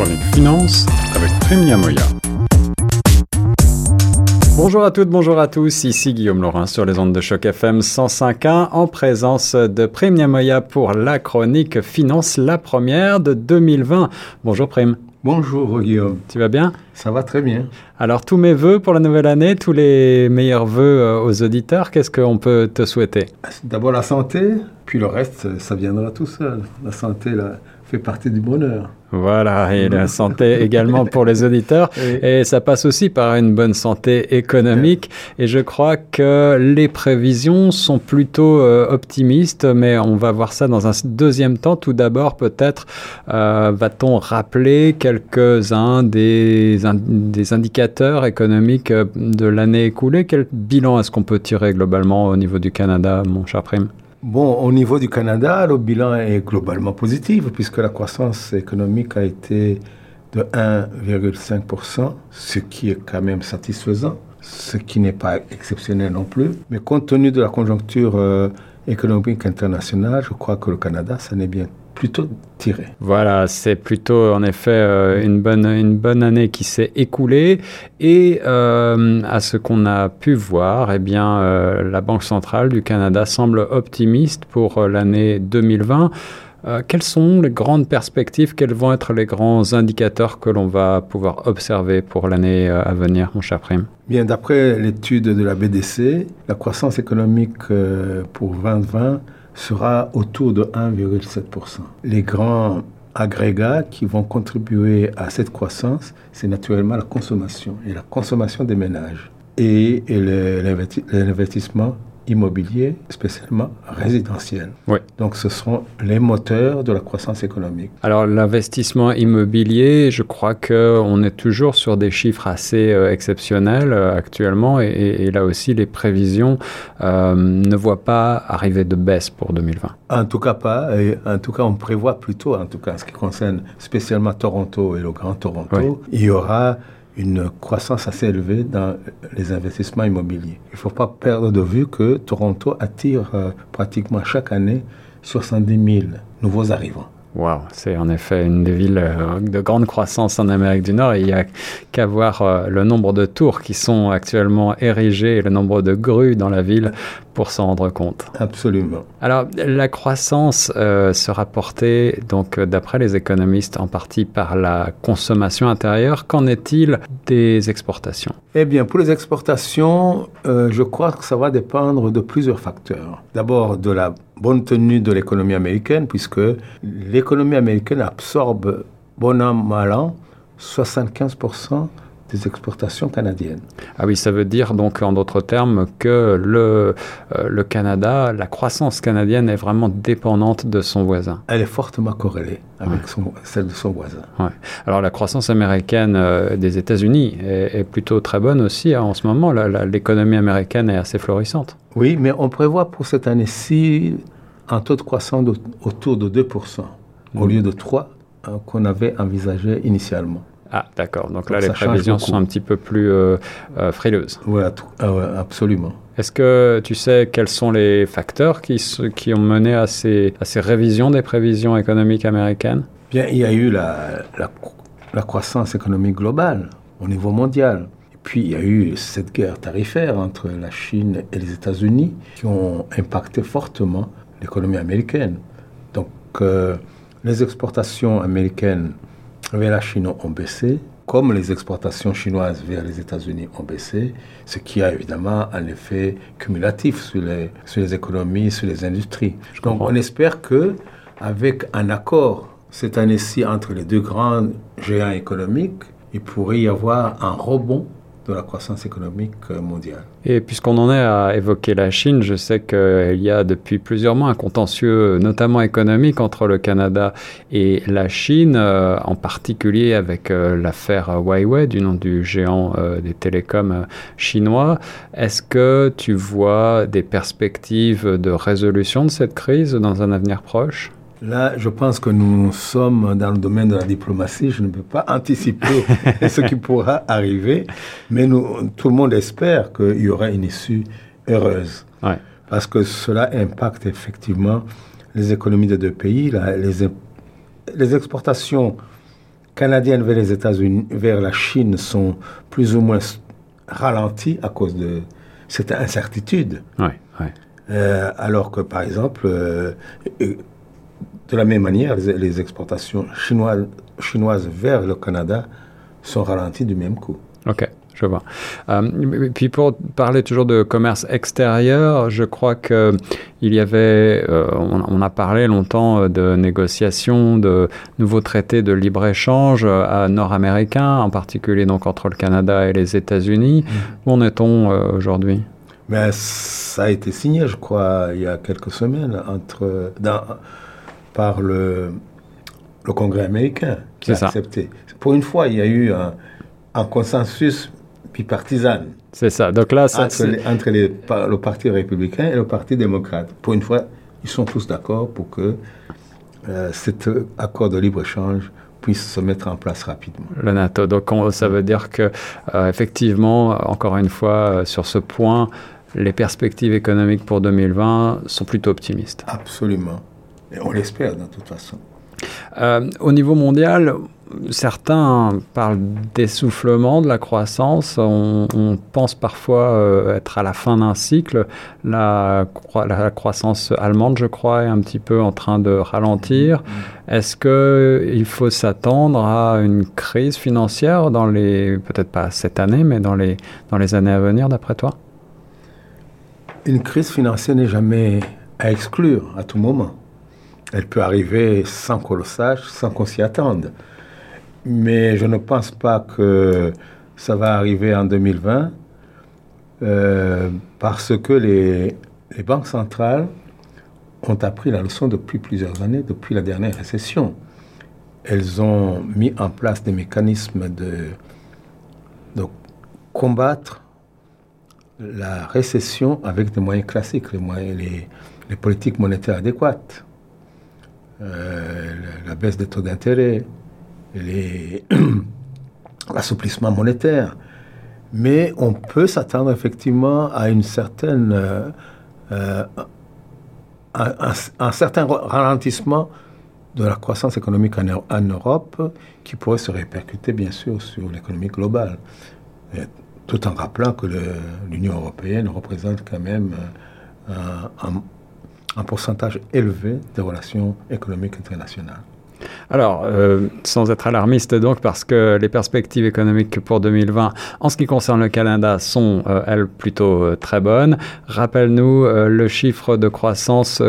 chronique finance avec Prime Moya. Bonjour à toutes, bonjour à tous, ici Guillaume Laurin sur les ondes de choc FM 105.1 en présence de Prime Moya pour la chronique finance, la première de 2020. Bonjour Prime. Bonjour Guillaume. Tu vas bien? Ça va très bien. Alors tous mes voeux pour la nouvelle année, tous les meilleurs voeux euh, aux auditeurs, qu'est-ce qu'on peut te souhaiter? D'abord la santé, puis le reste, ça viendra tout seul. La santé là, fait partie du bonheur. Voilà, et la santé également pour les auditeurs. Et ça passe aussi par une bonne santé économique. Et je crois que les prévisions sont plutôt euh, optimistes, mais on va voir ça dans un deuxième temps. Tout d'abord, peut-être euh, va-t-on rappeler quelques-uns des, des indicateurs économiques euh, de l'année écoulée? Quel bilan est-ce qu'on peut tirer globalement au niveau du Canada, mon cher Prime? Bon, au niveau du Canada, le bilan est globalement positif puisque la croissance économique a été de 1,5%, ce qui est quand même satisfaisant, ce qui n'est pas exceptionnel non plus. Mais compte tenu de la conjoncture euh, économique internationale, je crois que le Canada, ça n'est bien plutôt tiré. Voilà, c'est plutôt en effet euh, une, bonne, une bonne année qui s'est écoulée. Et euh, à ce qu'on a pu voir, eh bien, euh, la Banque centrale du Canada semble optimiste pour l'année 2020. quelles sont les grandes perspectives? Quels vont être les grands indicateurs que l'on va pouvoir observer pour l'année à venir, mon cher Prime? Bien, d'après l'étude de la BDC, la croissance économique pour 2020 sera autour de 1,7%. Les grands agrégats qui vont contribuer à cette croissance, c'est naturellement la consommation et la consommation des ménages et, l'investissement immobilier, spécialement résidentiel. Oui. Donc ce seront les moteurs de la croissance économique. Alors l'investissement immobilier, je crois qu'on est toujours sur des chiffres assez euh, exceptionnels euh, actuellement et, là aussi les prévisions euh, ne voient pas arriver de baisse pour 2020. En tout cas pas, et en tout cas on prévoit plutôt, en tout cas en ce qui concerne spécialement Toronto et le Grand Toronto, il y aura une croissance assez élevée dans les investissements immobiliers. Il ne faut pas perdre de vue que Toronto attire euh, pratiquement chaque année 70 000 nouveaux arrivants. Wow, c'est en effet une des villes euh, de grande croissance en Amérique du Nord. il n'y a qu'à voir euh, le nombre de tours qui sont actuellement érigées et le nombre de grues dans la ville pour s'en rendre compte. Absolument. Alors, la croissance euh, sera portée, donc, d'après les économistes, en partie par la consommation intérieure. Qu'en est-il des exportations? Eh bien, pour les exportations, je crois que ça va dépendre de plusieurs facteurs. D'abord, de la bonne tenue de l'économie américaine, puisque l'économie américaine absorbe, bon an, mal an, 75% des exportations canadiennes. Ah oui, ça veut dire donc en d'autres termes que le, euh, le Canada, la croissance canadienne est vraiment dépendante de son voisin. Elle est fortement corrélée avec celle de son voisin. Ouais. Alors la croissance américaine euh, des États-Unis est, plutôt très bonne aussi hein, en ce moment. L'économie américaine est assez florissante. Oui, mais on prévoit pour cette année-ci un taux de croissance autour de 2% au lieu de 3 euh, qu'on avait envisagé initialement. Ah, d'accord. Donc, là, les prévisions sont un petit peu plus euh, euh, frileuses. Oui, ah absolument. Est-ce que tu sais quels sont les facteurs qui, qui ont mené à ces, à ces révisions des prévisions économiques américaines? Bien, il y a eu la, la, croissance économique globale au niveau mondial. Puis, il y a eu cette guerre tarifaire entre la Chine et les États-Unis qui ont impacté fortement l'économie américaine. Donc, euh, les exportations américaines vers la Chine ont baissé, comme les exportations chinoises vers les États-Unis ont baissé, ce qui a évidemment un effet cumulatif sur les, sur les économies, sur les industries. Donc on espère que avec un accord cette année-ci entre les deux grands géants économiques, il pourrait y avoir un rebond de la croissance économique euh, mondiale. Et puisqu'on en est à évoquer la Chine, je sais qu'il y a depuis plusieurs mois un contentieux, notamment économique, entre le Canada et la Chine, euh, en particulier avec euh, l'affaire Huawei, du nom du géant des télécoms chinois. Est-ce que tu vois des perspectives de résolution de cette crise dans un avenir proche? Là, je pense que nous sommes dans le domaine de la diplomatie. Je ne peux pas anticiper ce qui pourra arriver, mais nous, tout le monde espère qu'il y aura une issue heureuse. Parce que cela impacte effectivement les économies des deux pays. les, les exportations canadiennes vers les États-Unis, vers la Chine sont plus ou moins ralenties à cause de cette incertitude. Ouais, ouais. Euh, alors que, par exemple, euh, de la même manière, les, les exportations chinoises, chinoises vers le Canada sont ralenties du même coup. Ok. Je vois. Euh, puis pour parler toujours de commerce extérieur, je crois que il y avait, euh, on, on, a parlé longtemps de négociations, de nouveaux traités de libre échange euh, nord-américains, en particulier donc entre le Canada et les États-Unis. Mmh. Où en est-on euh, aujourd'hui? Mais ça a été signé, je crois, il y a quelques semaines entre dans, par le, le Congrès américain qui a ça. accepté. Pour une fois, il y a eu un, un consensus bipartisane. C'est ça. Donc là, ça, entre, les, entre les, le Parti républicain et le Parti démocrate. Pour une fois, ils sont tous d'accord pour que euh, cet accord de libre-échange puisse se mettre en place rapidement. Le NATO. Donc on, ça veut dire que euh, effectivement, encore une fois, euh, sur ce point, les perspectives économiques pour 2020 sont plutôt optimistes. Absolument. Et on l'espère de toute façon. Euh, au niveau mondial, certains parlent d'essoufflement de la croissance. On, on pense parfois euh, être à la fin d'un cycle. La, la, croissance allemande, je crois, est un petit peu en train de ralentir. Est-ce qu'il faut s'attendre à une crise financière dans les, peut-être pas cette année, mais dans les, dans les années à venir, d'après toi? Une crise financière n'est jamais à exclure à tout moment. Elle peut arriver sans qu'on le sache, sans qu'on s'y attende. Mais je ne pense pas que ça va arriver en 2020 euh, parce que les, banques centrales ont appris la leçon depuis plusieurs années, depuis la dernière récession. Elles ont mis en place des mécanismes de, combattre la récession avec des moyens classiques, les politiques monétaires adéquates euh, la baisse des taux d'intérêt, l'assouplissement monétaire. Mais on peut s'attendre effectivement à une certaine, euh, euh, un, certain ralentissement de la croissance économique en, Europe qui pourrait se répercuter bien sûr sur l'économie globale. Tout en rappelant que l'Union européenne représente quand même un un pourcentage élevé des relations économiques internationales. Alors, euh, sans être alarmiste donc, parce que les perspectives économiques pour 2020, en ce qui concerne le Canada, sont, euh, elles, plutôt euh, très bonnes. Rappelle-nous le chiffre de croissance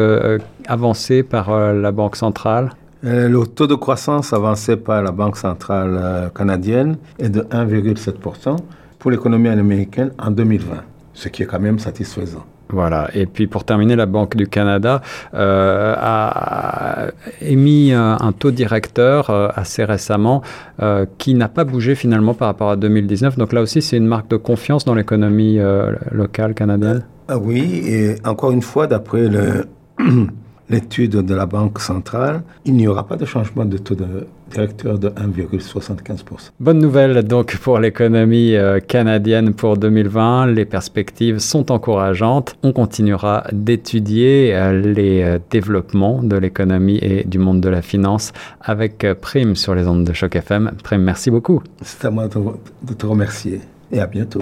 avancé par la Banque centrale. le taux de croissance avancé par la Banque centrale canadienne est de 1,7% pour l'économie américaine en 2020, ce qui est quand même satisfaisant. Voilà. Et puis pour terminer, la Banque du Canada euh, a émis un, un taux directeur euh, assez récemment euh, qui n'a pas bougé finalement par rapport à 2019. Donc là aussi, c'est une marque de confiance dans l'économie euh, locale canadienne. Ah oui, et encore une fois, d'après le l'étude de la Banque centrale, il n'y aura pas de changement de taux de directeur de 1,75%. Bonne nouvelle donc pour l'économie euh, canadienne pour 2020. Les perspectives sont encourageantes. On continuera d'étudier euh, les euh, développements de l'économie et du monde de la finance avec Prime sur les ondes de choc FM. Prime, merci beaucoup. C'est à moi de te remercier et à bientôt.